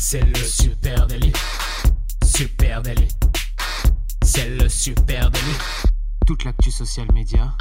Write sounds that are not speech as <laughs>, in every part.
C'est le super délit. Super délit. C'est le super délit. Toute l'actu social média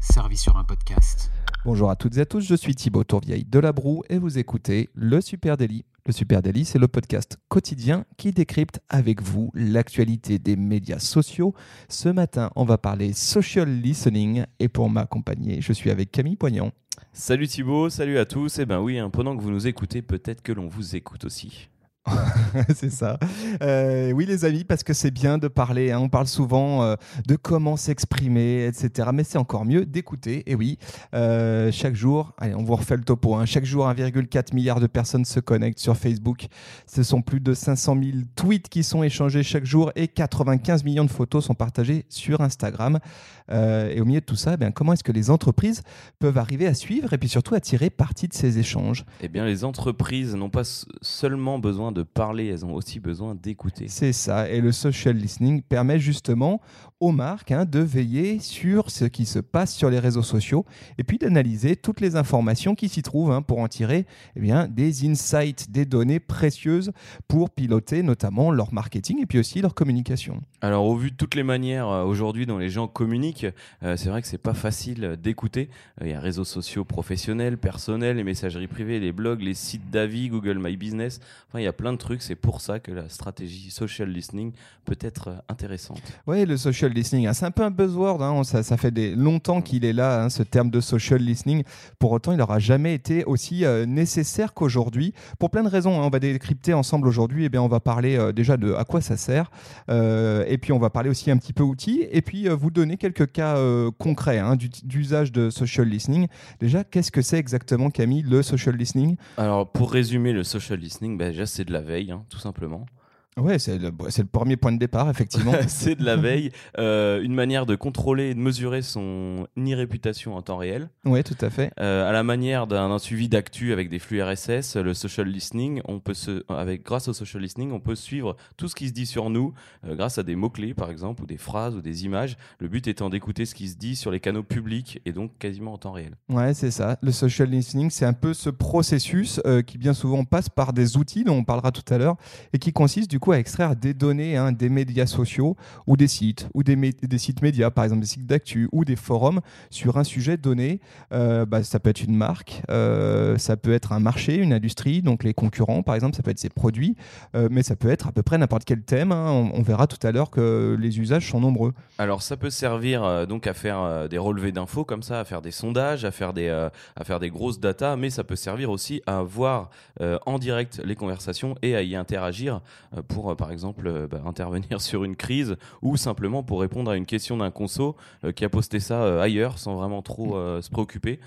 servie sur un podcast. Bonjour à toutes et à tous, je suis Thibaut Tourvieille de La Broue et vous écoutez Le Super Daily. Le Super Daily, c'est le podcast quotidien qui décrypte avec vous l'actualité des médias sociaux. Ce matin, on va parler social listening et pour m'accompagner, je suis avec Camille Poignant. Salut Thibaut, salut à tous. Eh ben oui, hein, pendant que vous nous écoutez, peut-être que l'on vous écoute aussi. <laughs> c'est ça. Euh, oui, les amis, parce que c'est bien de parler. Hein. On parle souvent euh, de comment s'exprimer, etc. Mais c'est encore mieux d'écouter. Et oui, euh, chaque jour, allez, on vous refait le topo. Hein. Chaque jour, 1,4 milliard de personnes se connectent sur Facebook. Ce sont plus de 500 000 tweets qui sont échangés chaque jour et 95 millions de photos sont partagées sur Instagram. et au milieu de tout ça, eh comment est-ce que les entreprises peuvent arriver à suivre et puis surtout à tirer parti de ces échanges? Eh bien, les entreprises n'ont pas seulement besoin de parler, elles ont aussi besoin d'écouter. C'est ça. Et le social listening permet justement aux marques hein, de veiller sur ce qui se passe sur les réseaux sociaux et puis d'analyser toutes les informations qui s'y trouvent hein, pour en tirer eh bien, des insights, des données précieuses pour piloter notamment leur marketing et puis aussi leur communication. Alors au vu de toutes les manières euh, aujourd'hui dont les gens communiquent, euh, c'est vrai que c'est pas facile d'écouter. Euh, il y a réseaux sociaux professionnels, personnels, les messageries privées, les blogs, les sites d'avis, Google My Business. Enfin, il y a plein de trucs. C'est pour ça que la stratégie social listening peut être euh, intéressante. Oui, le social listening, hein, c'est un peu un buzzword. Hein. ça, ça, fait des, longtemps qu'il est là, hein, ce terme de social listening. Pour autant, il n'aura jamais été aussi euh, nécessaire qu'aujourd'hui, pour plein de raisons. On va décrypter ensemble aujourd'hui. Et eh bien, on va parler euh, déjà de à quoi ça sert. et puis, on va parler aussi un petit peu outils. Et puis, vous donner quelques cas concrets d'usage de social listening. Déjà, qu'est-ce que c'est exactement, Camille, le social listening? Alors, pour résumer, le social listening, ben, déjà, c'est de la veille, hein, tout simplement. Ouais, c'est le, le, premier point de départ, effectivement. <laughs> c'est de la veille, euh, une manière de contrôler et de mesurer son e-réputation en temps réel. Oui, tout à fait. Euh, à la manière d'un suivi d'actu avec des flux RSS, le social listening, on peut se, avec, grâce au social listening, on peut suivre tout ce qui se dit sur nous euh, grâce à des mots-clés, par exemple, ou des phrases ou des images. Le but étant d'écouter ce qui se dit sur les canaux publics et donc quasiment en temps réel. Ouais, c'est ça. Le social listening, c'est un peu ce processus qui bien souvent passe par des outils dont on parlera tout à l'heure et qui consiste du coup à extraire des données hein, des médias sociaux ou des sites, ou des, sites médias, par exemple des sites d'actu ou des forums sur un sujet donné. Euh, bah, ça peut être une marque, euh, ça peut être un marché, une industrie, donc les concurrents, par exemple, ça peut être ses produits, euh, mais ça peut être à peu près n'importe quel thème. Hein. On, verra tout à l'heure que les usages sont nombreux. Alors ça peut servir donc à faire des relevés d'infos comme ça, à faire des sondages, à faire des, à faire des grosses datas, mais ça peut servir aussi à voir en direct les conversations et à y interagir pour pour, euh, par exemple, euh, bah, <laughs> intervenir sur une crise ou simplement pour répondre à une question d'un conso euh, qui a posté ça ailleurs sans vraiment trop se préoccuper.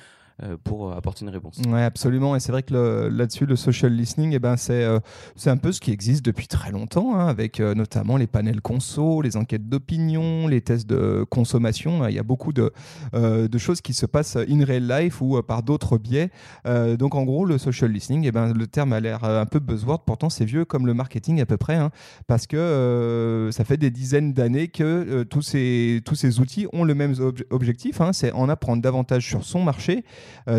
Euh, pour apporter une réponse. Oui, absolument. Et c'est vrai que là-dessus, le social listening, eh ben, c'est euh, c'est un peu ce qui existe depuis très longtemps, hein, avec euh, notamment les panels conso, les enquêtes d'opinion, les tests de consommation. Il y a beaucoup de, de choses qui se passent in real life ou par d'autres biais. donc, en gros, le social listening, eh ben, le terme a l'air un peu buzzword. Pourtant, c'est vieux comme le marketing à peu près, hein, parce que ça fait des dizaines d'années que tous, ces, tous ces outils ont le même objectif, hein, c'est en apprendre davantage sur son marché euh,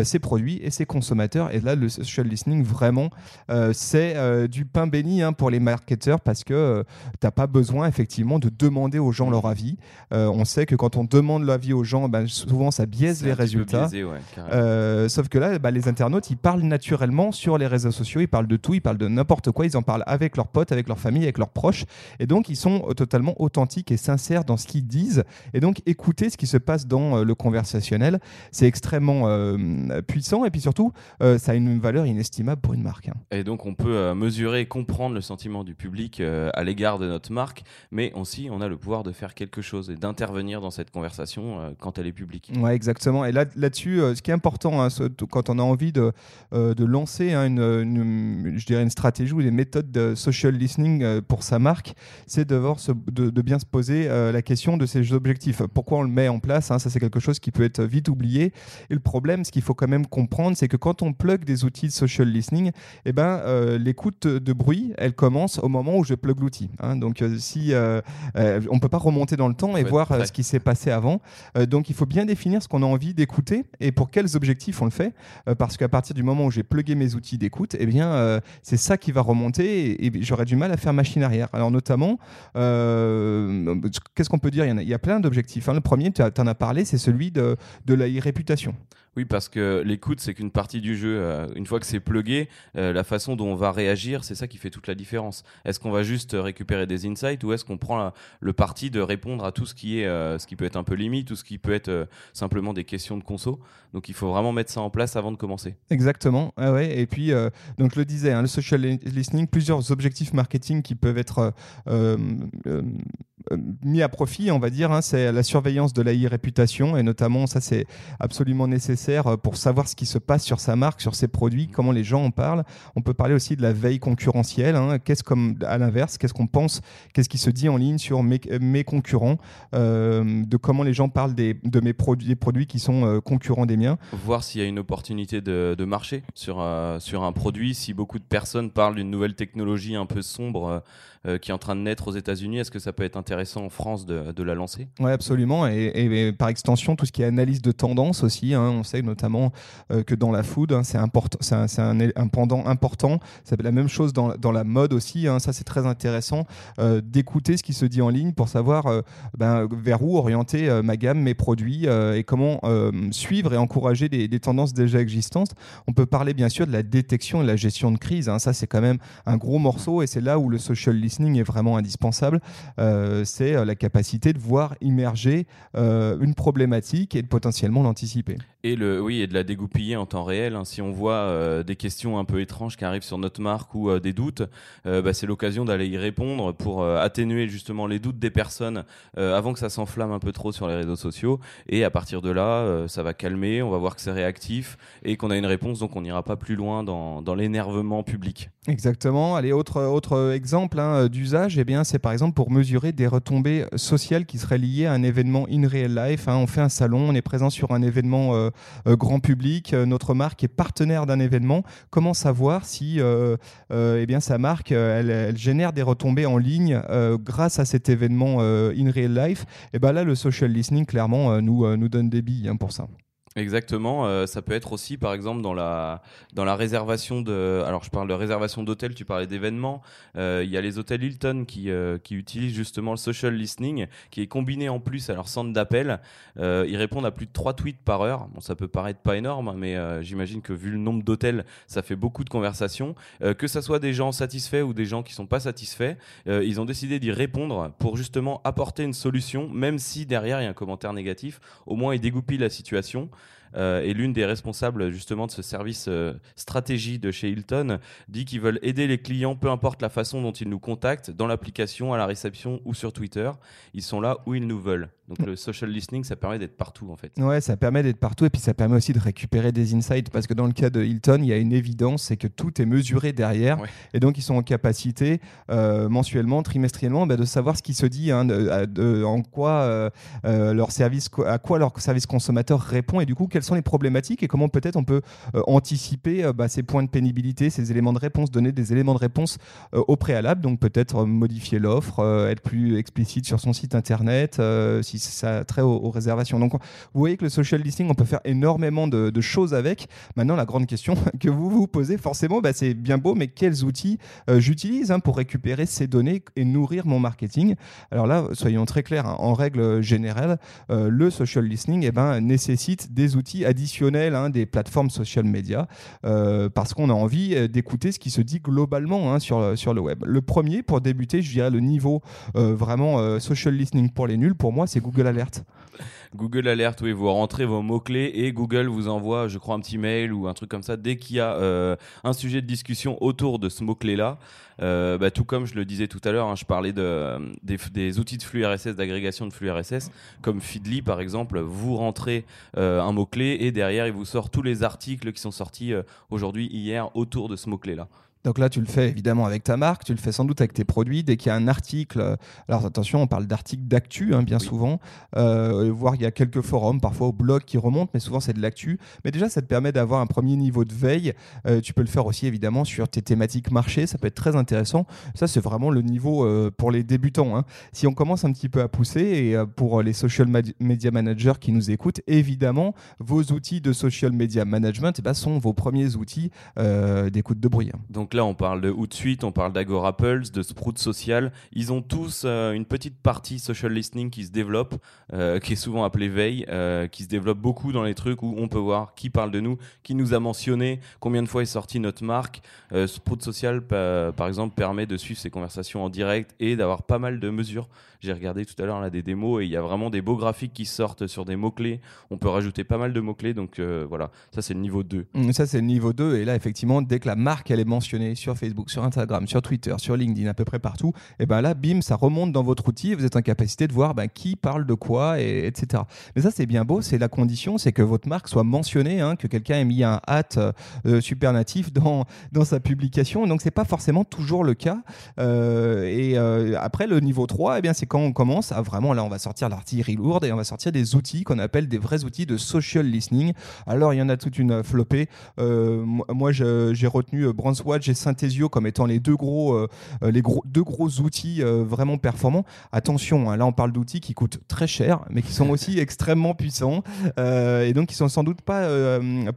ses produits et ses consommateurs. Et là, le social listening, vraiment, euh, c'est euh, du pain béni hein, pour les marketeurs parce que tu n'as pas besoin, effectivement, de demander aux gens leur avis. on sait que quand on demande l'avis aux gens, ben, souvent, ça biaise les résultats. sauf que là, bah, les internautes, ils parlent naturellement sur les réseaux sociaux, ils parlent de tout, ils parlent de n'importe quoi, ils en parlent avec leurs potes, avec leur famille, avec leurs proches. Et donc, ils sont totalement authentiques et sincères dans ce qu'ils disent. Et donc, écouter ce qui se passe dans le conversationnel, c'est extrêmement euh, puissant et puis surtout, euh, ça a une valeur inestimable pour une marque. Hein. Et donc on peut euh, mesurer et comprendre le sentiment du public à l'égard de notre marque, mais aussi on a le pouvoir de faire quelque chose et d'intervenir dans cette conversation quand elle est publique. Ouais, exactement. Et là, là-dessus, ce qui est important hein, quand on a envie de, de lancer hein, une, je dirais une stratégie ou des méthodes de social listening pour sa marque, c'est de, de, de, bien se poser la question de ses objectifs. Pourquoi on le met en place Ça, c'est quelque chose qui peut être vite oublié. Et le problème, problème, ce qu'il faut quand même comprendre, c'est que quand on plug des outils de social listening, eh ben, l'écoute de bruit, elle commence au moment où je plug l'outil. Hein. Donc, si on peut pas remonter dans le temps et voir ce qui s'est passé avant, donc il faut bien définir ce qu'on a envie d'écouter et pour quels objectifs on le fait, parce qu'à partir du moment où j'ai plugué mes outils d'écoute, eh bien, c'est ça qui va remonter et, j'aurais du mal à faire machine arrière. Alors notamment, qu'est-ce qu'on peut dire? Il y, a, plein d'objectifs. Hein. Le premier, tu en as parlé, c'est celui de, de la réputation. Oui, parce que l'écoute, c'est qu'une partie du jeu. Euh, une fois que c'est plugué, euh, la façon dont on va réagir, c'est ça qui fait toute la différence. Est-ce qu'on va juste récupérer des insights ou est-ce qu'on prend le parti de répondre à tout ce qui est, euh, ce qui peut être un peu limite, tout ce qui peut être simplement des questions de conso? Donc il faut vraiment mettre ça en place avant de commencer. Exactement. Ah ouais. Et puis, donc je le disais, hein, le social listening, plusieurs objectifs marketing qui peuvent être mis à profit, on va dire. Hein, c'est la surveillance de l'AI réputation et notamment ça, c'est absolument nécessaire euh, pour savoir ce qui se passe sur sa marque, sur ses produits, comment les gens en parlent. On peut parler aussi de la veille concurrentielle. Hein. Qu'est-ce comme à l'inverse, qu'est-ce qu'on pense, qu'est-ce qui se dit en ligne sur mes, mes concurrents, euh, de comment les gens parlent des, de mes produits, des produits qui sont euh, concurrents des miens. Voir s'il y a une opportunité de, de marché sur, sur un produit, si beaucoup de personnes parlent d'une nouvelle technologie un peu sombre euh, qui est en train de naître aux États-Unis. Est-ce que ça peut être intéressant en France de, la lancer Oui, absolument. Et, par extension, tout ce qui est analyse de tendance aussi. Hein. on sait notamment euh, que dans la food, hein, c'est un, pendant important. C'est la même chose dans, la mode aussi. Hein. ça, c'est très intéressant euh, d'écouter ce qui se dit en ligne pour savoir ben, vers où orienter ma gamme, mes produits et comment suivre et encourager des, tendances déjà existantes. On peut parler bien sûr de la détection et de la gestion de crise. Ça, c'est quand même un gros morceau et c'est là où le social listening est vraiment indispensable, euh, c'est euh, la capacité de voir immerger euh, une problématique et de potentiellement l'anticiper. Et le, oui, et de la dégoupiller en temps réel. Hein. Si on voit des questions un peu étranges qui arrivent sur notre marque ou des doutes, bah, c'est l'occasion d'aller y répondre pour atténuer justement les doutes des personnes avant que ça s'enflamme un peu trop sur les réseaux sociaux. Et à partir de là, ça va calmer, on va voir que c'est réactif et qu'on a une réponse, donc on n'ira pas plus loin dans, dans l'énervement public. Exactement. Allez, autre, autre exemple. Hein, euh, d'usage, eh bien, c'est par exemple pour mesurer des retombées sociales qui seraient liées à un événement in real life. Hein. On fait un salon, on est présent sur un événement euh, euh, grand public, notre marque est partenaire d'un événement. Comment savoir si eh bien, sa marque génère des retombées en ligne grâce à cet événement in real life? Et eh ben là, le social listening clairement nous, nous donne des billes hein, pour ça. Exactement, euh, ça peut être aussi par exemple dans la, dans la réservation de... Alors je parle de réservation d'hôtels, tu parlais d'événements, euh, il y a les hôtels Hilton qui, euh, qui utilisent justement le social listening, qui est combiné en plus à leur centre d'appel. ils répondent à plus de 3 tweets par heure, bon ça peut paraître pas énorme, mais j'imagine que vu le nombre d'hôtels, ça fait beaucoup de conversations. que ce soit des gens satisfaits ou des gens qui sont pas satisfaits, ils ont décidé d'y répondre pour justement apporter une solution, même si derrière il y a un commentaire négatif, au moins ils dégoupillent la situation. Euh, et l'une des responsables justement de ce service euh, stratégie de chez Hilton dit qu'ils veulent aider les clients, peu importe la façon dont ils nous contactent, dans l'application, à la réception ou sur Twitter. Ils sont là où ils nous veulent. Donc le social listening, ça permet d'être partout en fait. Ouais, ça permet d'être partout et puis ça permet aussi de récupérer des insights parce que dans le cas de Hilton, il y a une évidence, c'est que tout est mesuré derrière et donc ils sont en capacité euh, mensuellement, trimestriellement, bah, de savoir ce qui se dit, hein, en quoi leur service, à quoi leur service consommateur répond et du coup quelles sont les problématiques et comment peut-être on peut euh, anticiper euh, bah, ces points de pénibilité, ces éléments de réponse, donner des éléments de réponse euh, au préalable, donc peut-être modifier l'offre, être plus explicite sur son site internet, si ça a aux, réservations. Donc vous voyez que le social listing, on peut faire énormément de, choses avec. Maintenant, la grande question <laughs> que vous vous posez, forcément, bah, c'est bien beau, mais quels outils j'utilise hein, pour récupérer ces données et nourrir mon marketing? Alors là, soyons très clairs, hein, en règle générale, le social listening eh ben, nécessite des outils additionnels hein, des plateformes social media euh, parce qu'on a envie euh, d'écouter ce qui se dit globalement sur, sur le web. Le premier, pour débuter, je dirais le niveau euh, vraiment social listening pour les nuls, pour moi, c'est Google Alert. Google Alert, oui, vous rentrez vos mots-clés et Google vous envoie, je crois, un petit mail ou un truc comme ça dès qu'il y a un sujet de discussion autour de ce mot-clé-là. Euh, bah, tout comme je le disais tout à l'heure, hein, je parlais de, des, outils de flux RSS, d'agrégation de flux RSS, comme Feedly par exemple. Vous rentrez euh, un mot-clé et derrière, il vous sort tous les articles qui sont sortis euh, aujourd'hui, hier, autour de ce mot-clé-là Donc là, tu le fais évidemment avec ta marque, tu le fais sans doute avec tes produits. Dès qu'il y a un article, alors attention, on parle d'articles d'actu hein, bien souvent, euh, voire il y a quelques forums, parfois au blog qui remontent, mais souvent c'est de l'actu. Mais déjà, ça te permet d'avoir un premier niveau de veille. Euh, tu peux le faire aussi évidemment sur tes thématiques marché, ça peut être très intéressant. Ça, c'est vraiment le niveau euh, pour les débutants. Hein. Si on commence un petit peu à pousser, et euh, pour les social media managers qui nous écoutent, évidemment, vos outils de social media management eh ben, sont vos premiers outils d'écoute de bruit. Hein. Donc donc là, on parle de Hootsuite, on parle d'Agorapulse, de Sprout Social. Ils ont tous euh, une petite partie social listening qui se développe, euh, qui est souvent appelée veille, euh, qui se développe beaucoup dans les trucs où on peut voir qui parle de nous, qui nous a mentionné, combien de fois est sortie notre marque. Sprout Social, par exemple, permet de suivre ces conversations en direct et d'avoir pas mal de mesures. J'ai regardé tout à l'heure des démos et il y a vraiment des beaux graphiques qui sortent sur des mots-clés. On peut rajouter pas mal de mots-clés, donc voilà, ça c'est le niveau 2. Mmh, ça c'est le niveau 2 et là effectivement, dès que la marque elle est mentionnée, sur Facebook, sur Instagram, sur Twitter, sur LinkedIn, à peu près partout, et ben là, bim, ça remonte dans votre outil et vous êtes en capacité de voir ben, qui parle de quoi, et, etc. Mais ça, c'est bien beau, c'est la condition, c'est que votre marque soit mentionnée, hein, que quelqu'un ait mis un hâte euh, super natif dans, dans sa publication. Donc, c'est pas forcément toujours le cas. Euh, et euh, après, le niveau 3, eh bien, c'est quand on commence à vraiment, là, on va sortir l'artillerie lourde et on va sortir des outils qu'on appelle des vrais outils de social listening. Alors, il y en a toute une flopée. moi, j'ai retenu Brandswatch Synthesio comme étant les deux gros, euh, euh, les gros, deux gros outils euh, vraiment performants. Attention, hein, là on parle d'outils qui coûtent très cher, mais qui sont <laughs> aussi extrêmement puissants et donc qui sont sans doute pas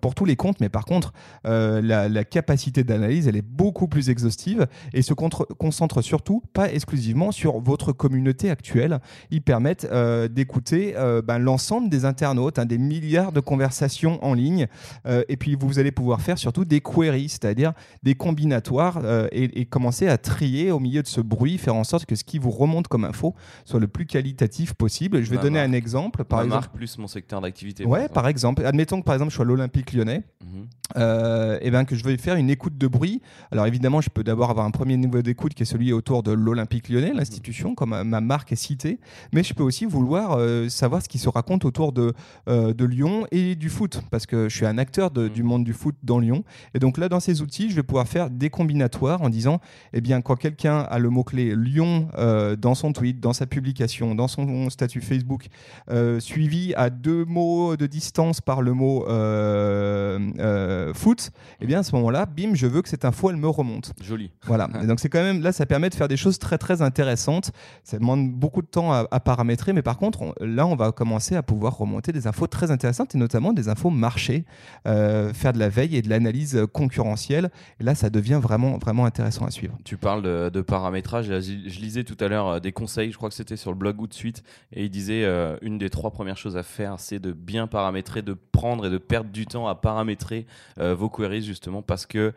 pour tous les comptes, mais par contre la, capacité d'analyse elle est beaucoup plus exhaustive et se concentre surtout pas exclusivement sur votre communauté actuelle. Ils permettent d'écouter ben, l'ensemble des internautes, hein, des milliards de conversations en ligne, et puis vous allez pouvoir faire surtout des queries, c'est-à-dire des combinaisons euh, et, commencer à trier au milieu de ce bruit, faire en sorte que ce qui vous remonte comme info soit le plus qualitatif possible. Je vais donner un exemple. Par exemple, marque plus mon secteur d'activité. Ouais, par exemple. Admettons que par exemple je sois à l'Olympique lyonnais mhm. et euh, ben que je vais faire une écoute de bruit. Alors évidemment, je peux d'abord avoir un premier niveau d'écoute qui est celui autour de l'Olympique lyonnais, l'institution, comme ma marque est citée. Mais je peux aussi vouloir euh, savoir ce qui se raconte autour de, de Lyon et du foot, parce que je suis un acteur de, du monde du foot dans Lyon. Et donc là, dans ces outils, je vais pouvoir faire des combinatoires en disant, eh bien, quand quelqu'un a le mot-clé Lyon euh, dans son tweet, dans sa publication, dans son statut Facebook, euh, suivi à deux mots de distance par le mot euh, foot, eh bien, à ce moment-là, bim, je veux que cette info, elle me remonte. Joli. Voilà. <laughs> Et donc, c'est quand même, là, ça permet de faire des choses très, très intéressantes. Ça demande beaucoup de temps à, paramétrer, mais par contre, là, on va commencer à pouvoir remonter des infos très intéressantes et notamment des infos marché, faire de la veille et de l'analyse concurrentielle. Et là, ça devient vraiment, vraiment intéressant à suivre. Tu parles de, paramétrage. Je lisais tout à l'heure euh, des conseils, je crois que c'était sur le blog ou de suite, et il disait euh, une des trois premières choses à faire, c'est de bien paramétrer, de prendre et de perdre du temps à paramétrer euh, vos queries justement parce que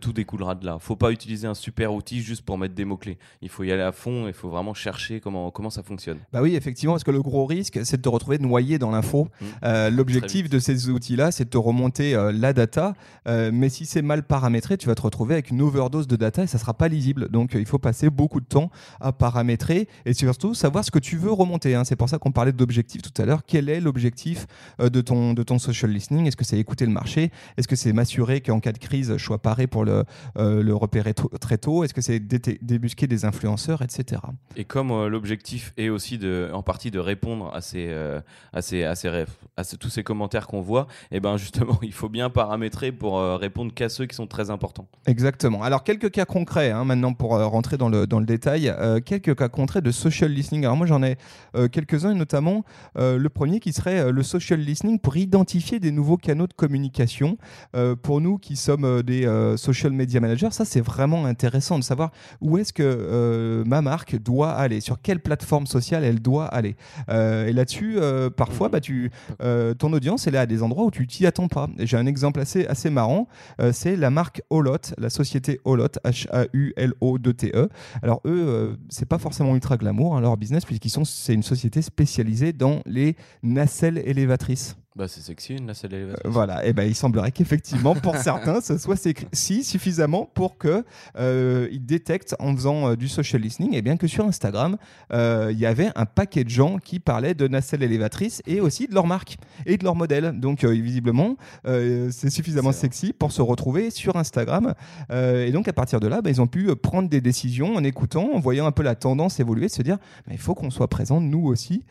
tout découlera de là. Faut pas utiliser un super outil juste pour mettre des mots clés. Il faut y aller à fond. Il faut vraiment chercher comment comment ça fonctionne. Bah oui, effectivement, parce que le gros risque, c'est de te retrouver noyé dans l'info. Mmh. L'objectif de ces outils-là, c'est de te remonter la data, mais si c'est mal paramétré, tu vas te retrouver avec une overdose de data et ça sera pas lisible. Donc il faut passer beaucoup de temps à paramétrer et surtout savoir ce que tu veux remonter. Hein. C'est pour ça qu'on parlait d'objectif tout à l'heure. Quel est l'objectif euh, de ton, de ton social listening? Est-ce que c'est écouter le marché? Est-ce que c'est m'assurer qu'en cas de crise, je sois paré pour le, euh, le repérer très tôt? Est-ce que c'est débusquer des influenceurs, etc. Et comme euh, l'objectif est aussi de, en partie de répondre à, ces, à, ces, à, ces, à tous ces commentaires qu'on voit, et eh ben justement, <laughs> il faut bien paramétrer pour répondre qu'à ceux qui sont très importants. Exactement. Alors, quelques cas concrets, hein, maintenant, pour euh, rentrer dans le, dans le détail, euh, quelques cas concrets de social listening. Alors, moi, j'en ai euh, quelques-uns, notamment le premier qui serait le social listening pour identifier des nouveaux canaux de communication. pour nous qui sommes des social media managers, ça, c'est vraiment intéressant de savoir où est-ce que ma marque doit aller, sur quelle plateforme sociale elle doit aller. et là-dessus, parfois, bah, tu, ton audience, elle est à des endroits où tu t'y attends pas. J'ai un exemple assez, assez marrant, c'est la marque Holot, la société Holot, H-A-U-L-O-T-E. Alors eux, euh, c'est pas forcément ultra glamour hein, leur business puisqu'ils sont, c'est une société spécialisée dans les nacelles élévatrices. Bah, c'est sexy une nacelle élévatrice. Euh, voilà, et ben il semblerait qu'effectivement pour <laughs> certains ce soit si suffisamment pour que euh, ils détectent en faisant euh, du social listening, et bien que sur Instagram il y avait un paquet de gens qui parlaient de nacelle élévatrice et aussi de leur marque et de leur modèle. Donc visiblement c'est suffisamment sexy pour se retrouver sur Instagram. et donc à partir de là, bah, ils ont pu prendre des décisions en écoutant, en voyant un peu la tendance évoluer, se dire il faut qu'on soit présent nous aussi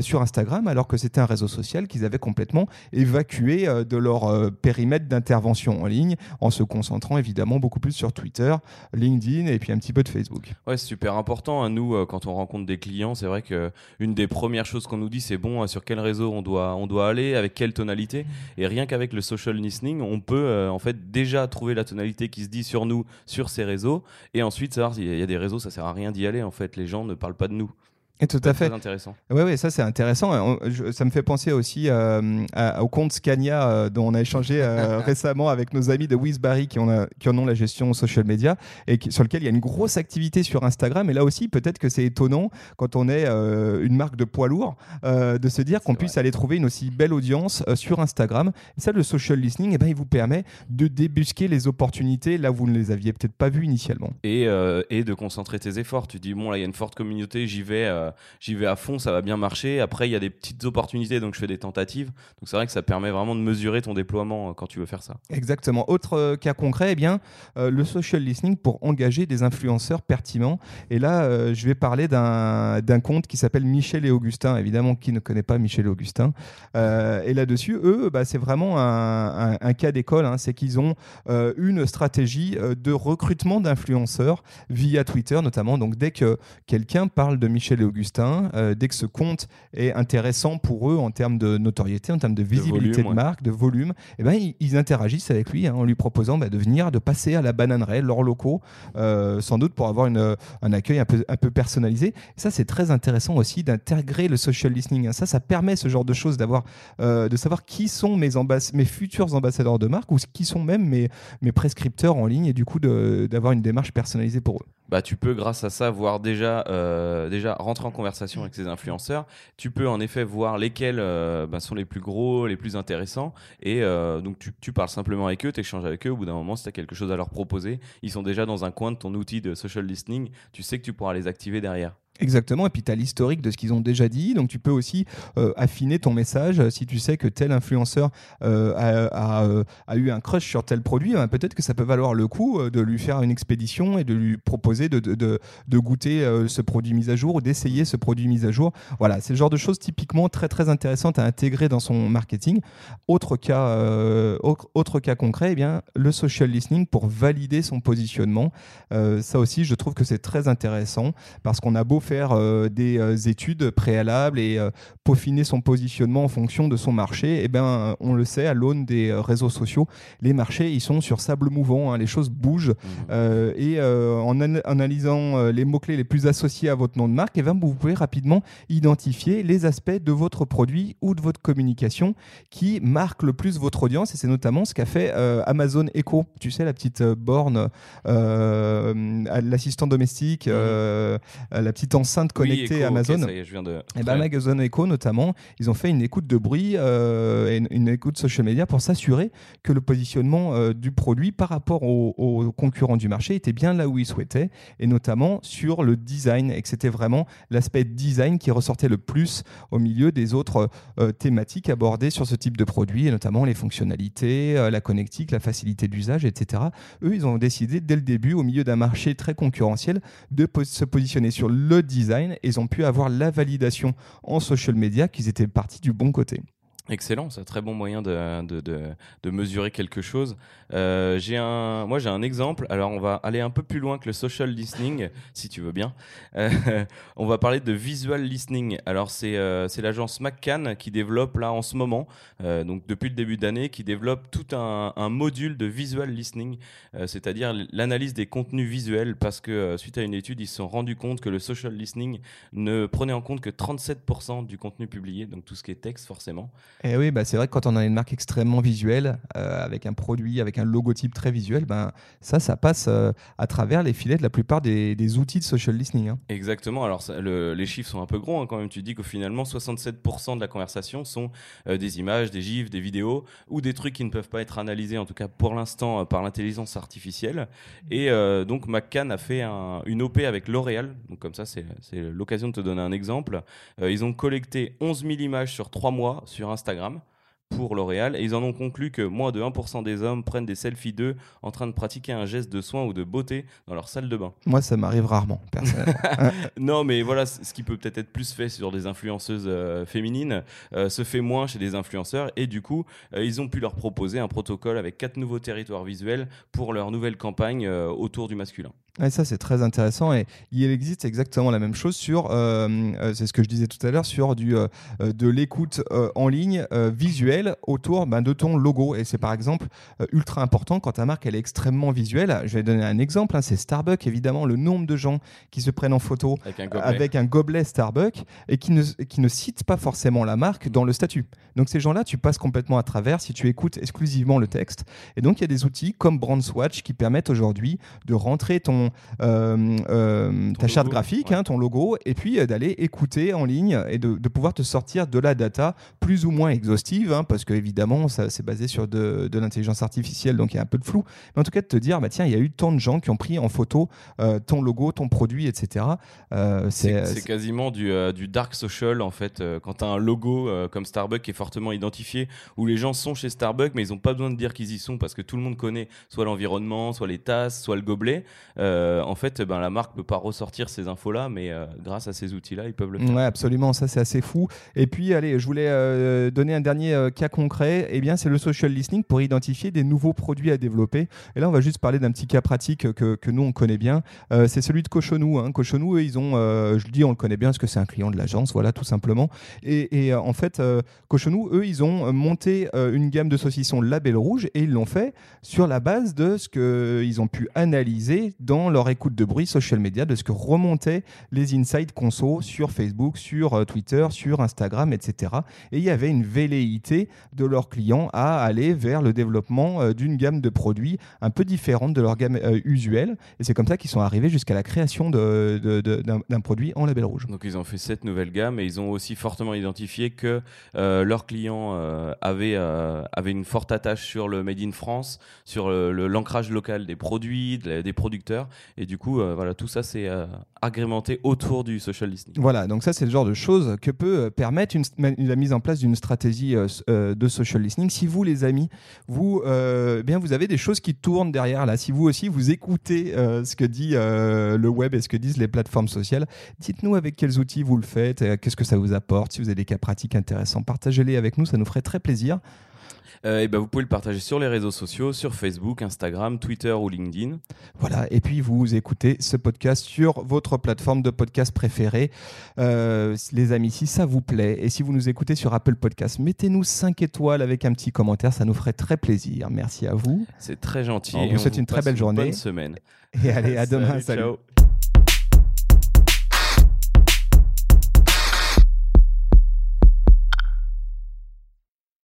sur Instagram, alors que c'était un réseau social qu'ils avaient complètement évacués euh, de leur euh, périmètre d'intervention en ligne en se concentrant évidemment beaucoup plus sur Twitter, LinkedIn et puis un petit peu de Facebook. Ouais, c'est super important. à hein. Nous, euh, quand on rencontre des clients, c'est vrai qu'une des premières choses qu'on nous dit, c'est bon, sur quel réseau on doit, on doit aller, avec quelle tonalité. Et rien qu'avec le social listening, on peut en fait déjà trouver la tonalité qui se dit sur nous, sur ces réseaux, et ensuite savoir s'il y a des réseaux, ça sert à rien d'y aller. En fait, les gens ne parlent pas de nous. Et tout à fait. intéressant. Oui, ouais, ça c'est intéressant. Ça me fait penser aussi euh, au compte Scania euh, dont on a échangé euh, <laughs> récemment avec nos amis de Wizbarry qui, qui en ont la gestion social media et sur lequel il y a une grosse activité sur Instagram. Et là aussi, peut-être que c'est étonnant quand on est une marque de poids lourd de se dire qu'on puisse aller trouver une aussi belle audience sur Instagram. Et ça, le social listening, eh ben, il vous permet de débusquer les opportunités là où vous ne les aviez peut-être pas vues initialement. Et, et de concentrer tes efforts. Tu dis, bon, là, il y a une forte communauté, j'y vais euh, j'y vais à fond, ça va bien marcher. Après, il y a des petites opportunités, donc je fais des tentatives. Donc c'est vrai que ça permet vraiment de mesurer ton déploiement euh, quand tu veux faire ça. Exactement. Autre euh, cas concret, eh bien, le social listening pour engager des influenceurs pertinents. Et là, je vais parler d'un compte qui s'appelle Michel et Augustin. Évidemment, qui ne connaît pas Michel et Augustin Et là-dessus, eux, bah, c'est vraiment un, cas d'école. Hein. C'est qu'ils ont une stratégie de recrutement d'influenceurs via Twitter, notamment. Donc dès que quelqu'un parle de Michel et Augustin, Augustin, euh, dès que ce compte est intéressant pour eux en termes de notoriété, en termes de visibilité de, marque, de volume, eh ben, ils, interagissent avec lui hein, en lui proposant bah, de venir, de passer à la bananeraie, leurs locaux, euh, sans doute pour avoir une, un accueil un peu, un peu personnalisé. ça, c'est très intéressant aussi d'intégrer le social listening. Hein. Ça, ça permet ce genre de choses d'avoir, euh, de savoir qui sont mes, mes futurs ambassadeurs de marque ou qui sont même mes, mes prescripteurs en ligne et du coup d'avoir une démarche personnalisée pour eux bah, tu peux, grâce à ça, voir déjà, euh, déjà rentrer en conversation avec ces influenceurs. Tu peux en effet voir lesquels euh, bah, sont les plus gros, les plus intéressants. Et euh, donc, tu, tu, parles simplement avec eux, tu échanges avec eux. Au bout d'un moment, si tu as quelque chose à leur proposer, ils sont déjà dans un coin de ton outil de social listening. Tu sais que tu pourras les activer derrière. Exactement, et puis tu as l'historique de ce qu'ils ont déjà dit, donc tu peux aussi euh, affiner ton message euh, si tu sais que tel influenceur euh, a, eu un crush sur tel produit, ben, peut-être que ça peut valoir le coup de lui faire une expédition et de lui proposer de, de, goûter ce produit mis à jour ou d'essayer ce produit mis à jour. Voilà, c'est le genre de choses typiquement très très intéressantes à intégrer dans son marketing. Autre cas, autre, cas concret, eh bien, le social listening pour valider son positionnement. ça aussi, je trouve que c'est très intéressant parce qu'on a beau faire euh, des euh, études préalables et euh, peaufiner son positionnement en fonction de son marché, et eh ben, on le sait, à l'aune des réseaux sociaux, les marchés, ils sont sur sable mouvant, hein, les choses bougent. Mmh. et en, analysant les mots-clés les plus associés à votre nom de marque, et eh ben, vous pouvez rapidement identifier les aspects de votre produit ou de votre communication qui marquent le plus votre audience. Et c'est notamment ce qu'a fait Amazon Echo. Tu sais, la petite borne, l'assistant domestique, mmh. la petite enceinte connectée Amazon. et eh ben, Amazon Echo notamment, ils ont fait une écoute de bruit euh, et une, écoute social media pour s'assurer que le positionnement euh, du produit par rapport aux, concurrents du marché était bien là où ils souhaitaient, et notamment sur le design, et que c'était vraiment l'aspect design qui ressortait le plus au milieu des autres euh, thématiques abordées sur ce type de produit, et notamment les fonctionnalités, la connectique, la facilité d'usage, etc. Eux, ils ont décidé dès le début, au milieu d'un marché très concurrentiel, de se positionner sur le design et ils ont pu avoir la validation en social media qu'ils étaient partis du bon côté. Excellent, c'est un très bon moyen de, de, de, mesurer quelque chose. Euh, j'ai un, moi, j'ai un exemple. Alors, on va aller un peu plus loin que le social listening, <laughs> si tu veux bien. Euh, <laughs> on va parler de visual listening. Alors, c'est euh, c'est l'agence McCann qui développe là en ce moment, donc depuis le début d'année, qui développe tout un, un, module de visual listening, c'est-à-dire l'analyse des contenus visuels, parce que suite à une étude, ils se sont rendus compte que le social listening ne prenait en compte que 37% du contenu publié, donc tout ce qui est texte forcément. Et eh oui, bah c'est vrai que quand on a une marque extrêmement visuelle, euh, avec un produit, avec un logotype très visuel, ben ça, ça passe euh, à travers les filets de la plupart des, outils de social listening. Hein. Exactement. Alors les chiffres sont un peu gros hein, quand même. Tu dis que finalement 67% de la conversation sont euh, des images, des gifs, des vidéos ou des trucs qui ne peuvent pas être analysés, en tout cas pour l'instant, par l'intelligence artificielle. Et donc McCann a fait une OP avec L'Oréal. Donc comme ça, c'est l'occasion de te donner un exemple. ils ont collecté 11 000 images sur 3 mois sur Instagram pour L'Oréal et ils en ont conclu que moins de 1% des hommes prennent des selfies d'eux en train de pratiquer un geste de soin ou de beauté dans leur salle de bain. Moi, ça m'arrive rarement, personnellement. <laughs> non, mais voilà, ce qui peut peut-être être plus fait sur des influenceuses euh, féminines euh, se fait moins chez des influenceurs et du coup, euh, ils ont pu leur proposer un protocole avec quatre nouveaux territoires visuels pour leur nouvelle campagne autour du masculin. Et ça, c'est très intéressant. Et il existe exactement la même chose sur, euh, euh, c'est ce que je disais tout à l'heure, sur du, euh, de l'écoute en ligne visuelle autour ben, de ton logo. Et c'est par exemple ultra important quand ta marque elle est extrêmement visuelle. Je vais donner un exemple. Hein, c'est Starbucks, évidemment, le nombre de gens qui se prennent en photo avec un gobelet, Starbucks et qui ne, qui ne citent pas forcément la marque dans le statut. Donc ces gens-là, tu passes complètement à travers si tu écoutes exclusivement le texte. Et donc il y a des outils comme BrandSwatch qui permettent aujourd'hui de rentrer ton euh, euh, ta charte graphique, hein, ton logo, et puis euh, d'aller écouter en ligne et de, pouvoir te sortir de la data plus ou moins exhaustive, hein, parce que évidemment, ça c'est basé sur de, l'intelligence artificielle, donc il y a un peu de flou. Mais en tout cas, de te dire, bah, tiens, il y a eu tant de gens qui ont pris en photo ton logo, ton produit, etc. c'est quasiment du, du, dark social, en fait, quand tu as un logo comme Starbucks qui est fortement identifié, où les gens sont chez Starbucks, mais ils n'ont pas besoin de dire qu'ils y sont parce que tout le monde connaît soit l'environnement, soit les tasses, soit le gobelet. Euh, en fait, ben, la marque peut pas ressortir ces infos-là, mais euh, grâce à ces outils-là, ils peuvent le faire. Ouais, absolument, ça c'est assez fou. Et puis, allez, je voulais euh, donner un dernier cas concret. Eh bien, c'est le social listening pour identifier des nouveaux produits à développer. Et là, on va juste parler d'un petit cas pratique que, nous on connaît bien. c'est celui de Cochonou. Hein. Cochonou, ils ont, je le dis, on le connaît bien parce que c'est un client de l'agence, voilà, tout simplement. Et, et en fait, Cochonou, eux, ils ont monté une gamme de saucissons Label Rouge et ils l'ont fait sur la base de ce qu'ils ont pu analyser dans leur écoute de bruit social media de ce que remontaient les inside conso sur Facebook, sur euh, Twitter, sur Instagram, etc. Et il y avait une velléité de leurs clients à aller vers le développement euh, d'une gamme de produits un peu différente de leur gamme euh, usuelle. Et c'est comme ça qu'ils sont arrivés jusqu'à la création d'un produit en label rouge. Donc ils ont fait cette nouvelle gamme et ils ont aussi fortement identifié que leurs clients avaient, avaient une forte attache sur le Made in France, sur l'ancrage local des produits, des producteurs. Et du coup, euh, voilà, tout ça, c'est euh, agrémenté autour du social listening. Voilà, donc ça, c'est le genre de choses que peut euh, permettre la mise en place d'une stratégie de social listening. Si vous, les amis, vous, bien, vous avez des choses qui tournent derrière là, si vous aussi, vous écoutez ce que dit le web et ce que disent les plateformes sociales, dites-nous avec quels outils vous le faites, qu'est-ce que ça vous apporte, si vous avez des cas pratiques intéressants, partagez-les avec nous, ça nous ferait très plaisir. Euh, et ben vous pouvez le partager sur les réseaux sociaux, sur Facebook, Instagram, Twitter ou LinkedIn. Voilà, et puis vous écoutez ce podcast sur votre plateforme de podcast préférée. Euh, les amis, si ça vous plaît, et si vous nous écoutez sur Apple Podcast, mettez-nous 5 étoiles avec un petit commentaire, ça nous ferait très plaisir. Merci à vous. C'est très gentil. On vous souhaite une très belle journée. Bonne semaine. Et allez, à <laughs> demain. salut.